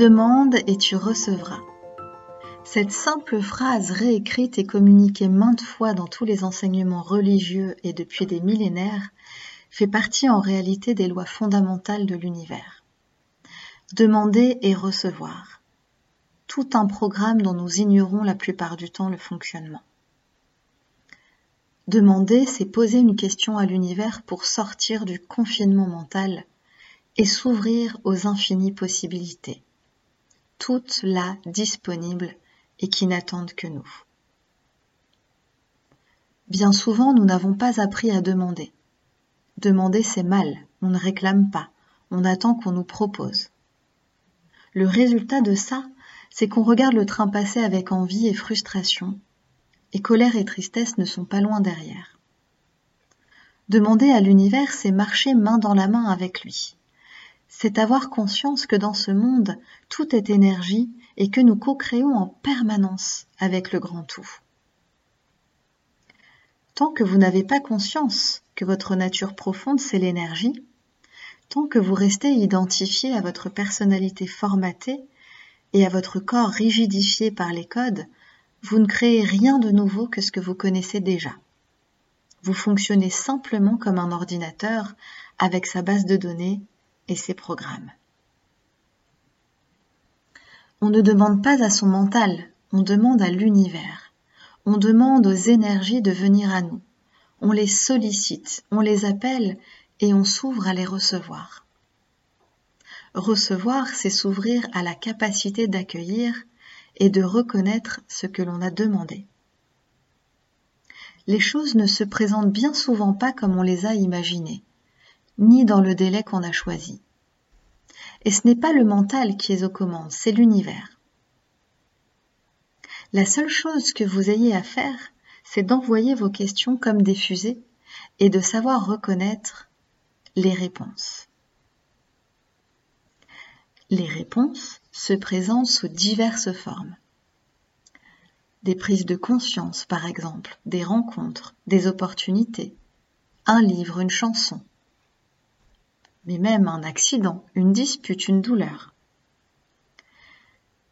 Demande et tu recevras. Cette simple phrase réécrite et communiquée maintes fois dans tous les enseignements religieux et depuis des millénaires fait partie en réalité des lois fondamentales de l'univers. Demander et recevoir. Tout un programme dont nous ignorons la plupart du temps le fonctionnement. Demander, c'est poser une question à l'univers pour sortir du confinement mental et s'ouvrir aux infinies possibilités, toutes là disponibles et qui n'attendent que nous. Bien souvent, nous n'avons pas appris à demander. Demander, c'est mal, on ne réclame pas, on attend qu'on nous propose. Le résultat de ça, c'est qu'on regarde le train passer avec envie et frustration, et colère et tristesse ne sont pas loin derrière. Demander à l'univers, c'est marcher main dans la main avec lui. C'est avoir conscience que dans ce monde, tout est énergie et que nous co-créons en permanence avec le grand tout. Tant que vous n'avez pas conscience que votre nature profonde, c'est l'énergie, tant que vous restez identifié à votre personnalité formatée et à votre corps rigidifié par les codes, vous ne créez rien de nouveau que ce que vous connaissez déjà. Vous fonctionnez simplement comme un ordinateur avec sa base de données ses programmes. On ne demande pas à son mental, on demande à l'univers. On demande aux énergies de venir à nous. On les sollicite, on les appelle et on s'ouvre à les recevoir. Recevoir, c'est s'ouvrir à la capacité d'accueillir et de reconnaître ce que l'on a demandé. Les choses ne se présentent bien souvent pas comme on les a imaginées, ni dans le délai qu'on a choisi. Et ce n'est pas le mental qui est aux commandes, c'est l'univers. La seule chose que vous ayez à faire, c'est d'envoyer vos questions comme des fusées et de savoir reconnaître les réponses. Les réponses se présentent sous diverses formes. Des prises de conscience, par exemple, des rencontres, des opportunités, un livre, une chanson, mais même un accident, une dispute, une douleur.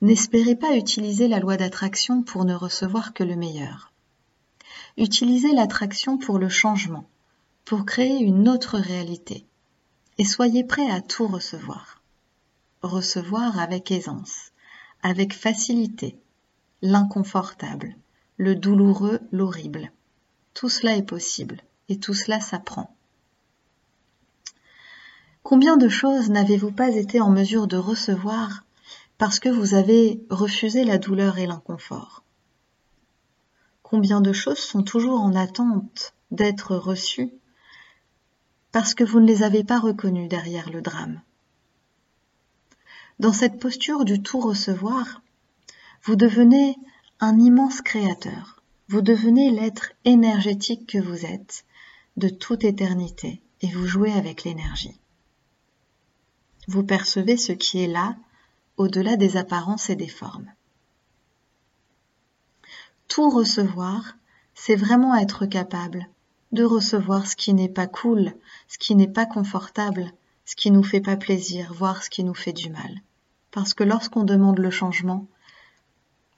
N'espérez pas utiliser la loi d'attraction pour ne recevoir que le meilleur. Utilisez l'attraction pour le changement, pour créer une autre réalité, et soyez prêt à tout recevoir. Recevoir avec aisance, avec facilité, l'inconfortable, le douloureux, l'horrible. Tout cela est possible, et tout cela s'apprend. Combien de choses n'avez-vous pas été en mesure de recevoir parce que vous avez refusé la douleur et l'inconfort? Combien de choses sont toujours en attente d'être reçues parce que vous ne les avez pas reconnues derrière le drame? Dans cette posture du tout recevoir, vous devenez un immense créateur. Vous devenez l'être énergétique que vous êtes de toute éternité et vous jouez avec l'énergie vous percevez ce qui est là, au-delà des apparences et des formes. Tout recevoir, c'est vraiment être capable de recevoir ce qui n'est pas cool, ce qui n'est pas confortable, ce qui nous fait pas plaisir, voire ce qui nous fait du mal. Parce que lorsqu'on demande le changement,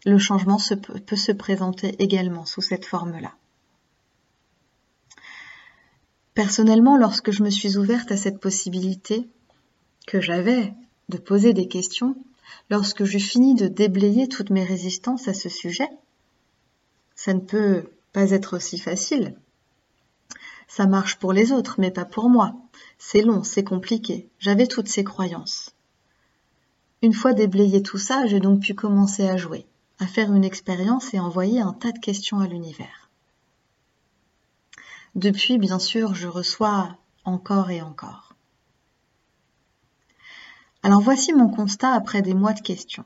le changement peut se présenter également sous cette forme-là. Personnellement, lorsque je me suis ouverte à cette possibilité, que j'avais de poser des questions lorsque j'eus fini de déblayer toutes mes résistances à ce sujet. Ça ne peut pas être aussi facile. Ça marche pour les autres, mais pas pour moi. C'est long, c'est compliqué. J'avais toutes ces croyances. Une fois déblayé tout ça, j'ai donc pu commencer à jouer, à faire une expérience et envoyer un tas de questions à l'univers. Depuis, bien sûr, je reçois encore et encore. Alors voici mon constat après des mois de questions.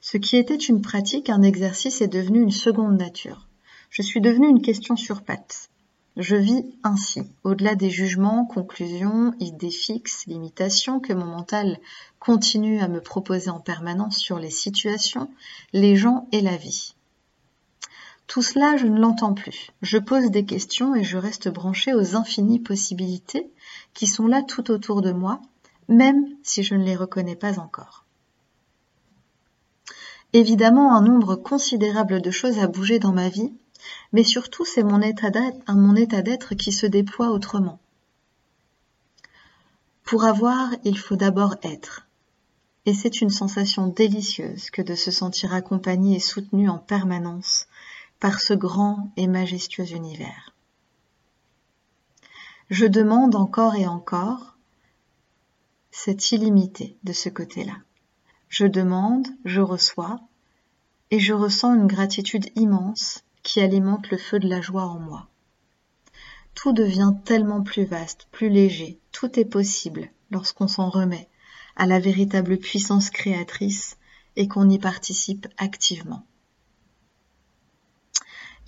Ce qui était une pratique, un exercice est devenu une seconde nature. Je suis devenue une question sur pattes. Je vis ainsi, au-delà des jugements, conclusions, idées fixes, limitations que mon mental continue à me proposer en permanence sur les situations, les gens et la vie. Tout cela, je ne l'entends plus. Je pose des questions et je reste branchée aux infinies possibilités qui sont là tout autour de moi même si je ne les reconnais pas encore. Évidemment, un nombre considérable de choses a bougé dans ma vie, mais surtout c'est mon état d'être qui se déploie autrement. Pour avoir, il faut d'abord être. Et c'est une sensation délicieuse que de se sentir accompagné et soutenu en permanence par ce grand et majestueux univers. Je demande encore et encore cette illimité de ce côté-là. Je demande, je reçois, et je ressens une gratitude immense qui alimente le feu de la joie en moi. Tout devient tellement plus vaste, plus léger, tout est possible lorsqu'on s'en remet à la véritable puissance créatrice et qu'on y participe activement.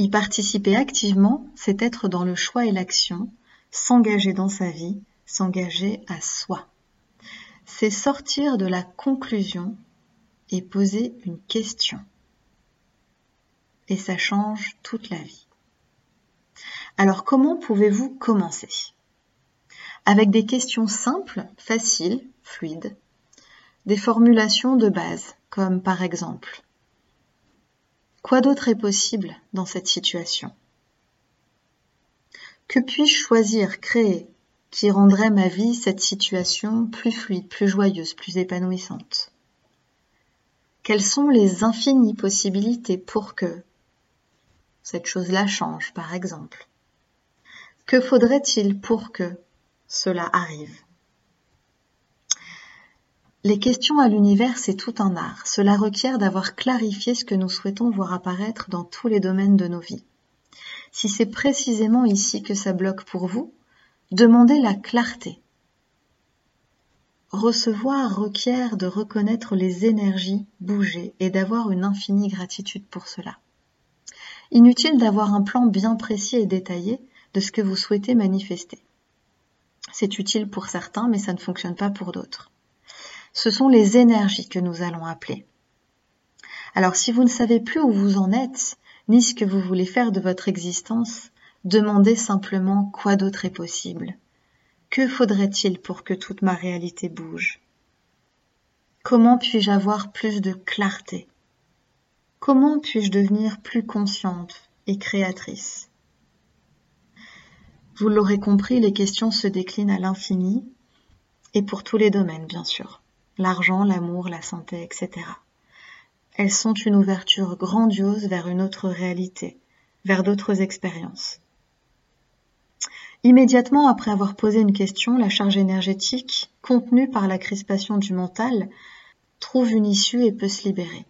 Y participer activement, c'est être dans le choix et l'action, s'engager dans sa vie, s'engager à soi c'est sortir de la conclusion et poser une question. Et ça change toute la vie. Alors comment pouvez-vous commencer? Avec des questions simples, faciles, fluides, des formulations de base, comme par exemple Quoi d'autre est possible dans cette situation? Que puis-je choisir, créer, qui rendrait ma vie, cette situation, plus fluide, plus joyeuse, plus épanouissante Quelles sont les infinies possibilités pour que cette chose-là change, par exemple? Que faudrait-il pour que cela arrive? Les questions à l'univers, c'est tout un art. Cela requiert d'avoir clarifié ce que nous souhaitons voir apparaître dans tous les domaines de nos vies. Si c'est précisément ici que ça bloque pour vous, Demandez la clarté. Recevoir requiert de reconnaître les énergies bouger et d'avoir une infinie gratitude pour cela. Inutile d'avoir un plan bien précis et détaillé de ce que vous souhaitez manifester. C'est utile pour certains, mais ça ne fonctionne pas pour d'autres. Ce sont les énergies que nous allons appeler. Alors si vous ne savez plus où vous en êtes, ni ce que vous voulez faire de votre existence, Demandez simplement quoi d'autre est possible. Que faudrait-il pour que toute ma réalité bouge? Comment puis-je avoir plus de clarté? Comment puis-je devenir plus consciente et créatrice? Vous l'aurez compris, les questions se déclinent à l'infini et pour tous les domaines, bien sûr. L'argent, l'amour, la santé, etc. Elles sont une ouverture grandiose vers une autre réalité, vers d'autres expériences. Immédiatement après avoir posé une question, la charge énergétique, contenue par la crispation du mental, trouve une issue et peut se libérer.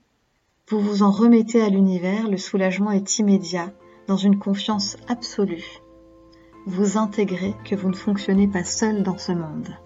Vous vous en remettez à l'univers, le soulagement est immédiat, dans une confiance absolue. Vous intégrez que vous ne fonctionnez pas seul dans ce monde.